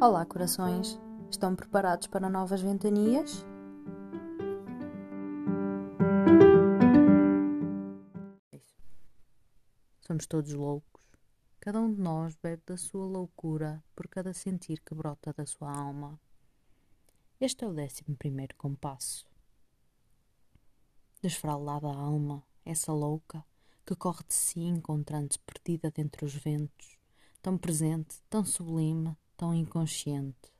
Olá, corações! Estão preparados para novas ventanias? Somos todos loucos. Cada um de nós bebe da sua loucura por cada sentir que brota da sua alma. Este é o décimo primeiro compasso. Desfraldada a alma, essa louca, que corre de si encontrando-se perdida dentre os ventos, tão presente, tão sublime, tão inconsciente.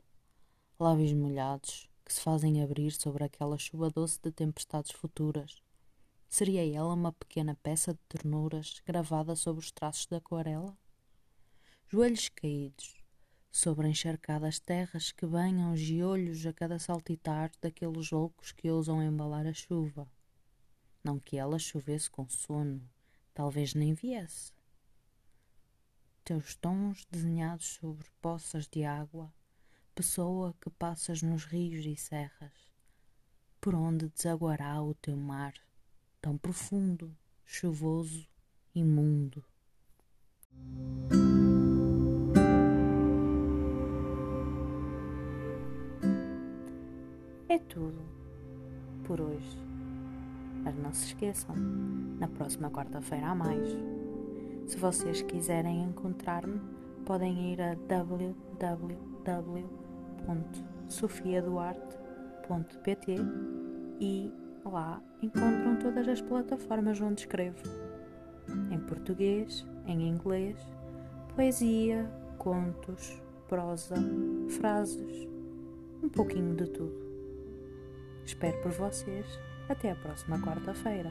Lábios molhados que se fazem abrir sobre aquela chuva doce de tempestades futuras. Seria ela uma pequena peça de ternuras gravada sobre os traços da aquarela? Joelhos caídos, sobre encharcadas terras que banham giolhos a cada saltitar daqueles loucos que ousam embalar a chuva. Não que ela chovesse com sono, talvez nem viesse. Teus tons desenhados sobre poças de água, pessoa que passas nos rios e serras, por onde desaguará o teu mar, tão profundo, chuvoso, imundo. É tudo por hoje. Mas não se esqueçam, na próxima quarta-feira há mais. Se vocês quiserem encontrar-me, podem ir a www.sofiaduarte.pt e lá encontram todas as plataformas onde escrevo. Em português, em inglês, poesia, contos, prosa, frases, um pouquinho de tudo. Espero por vocês. Até a próxima quarta-feira.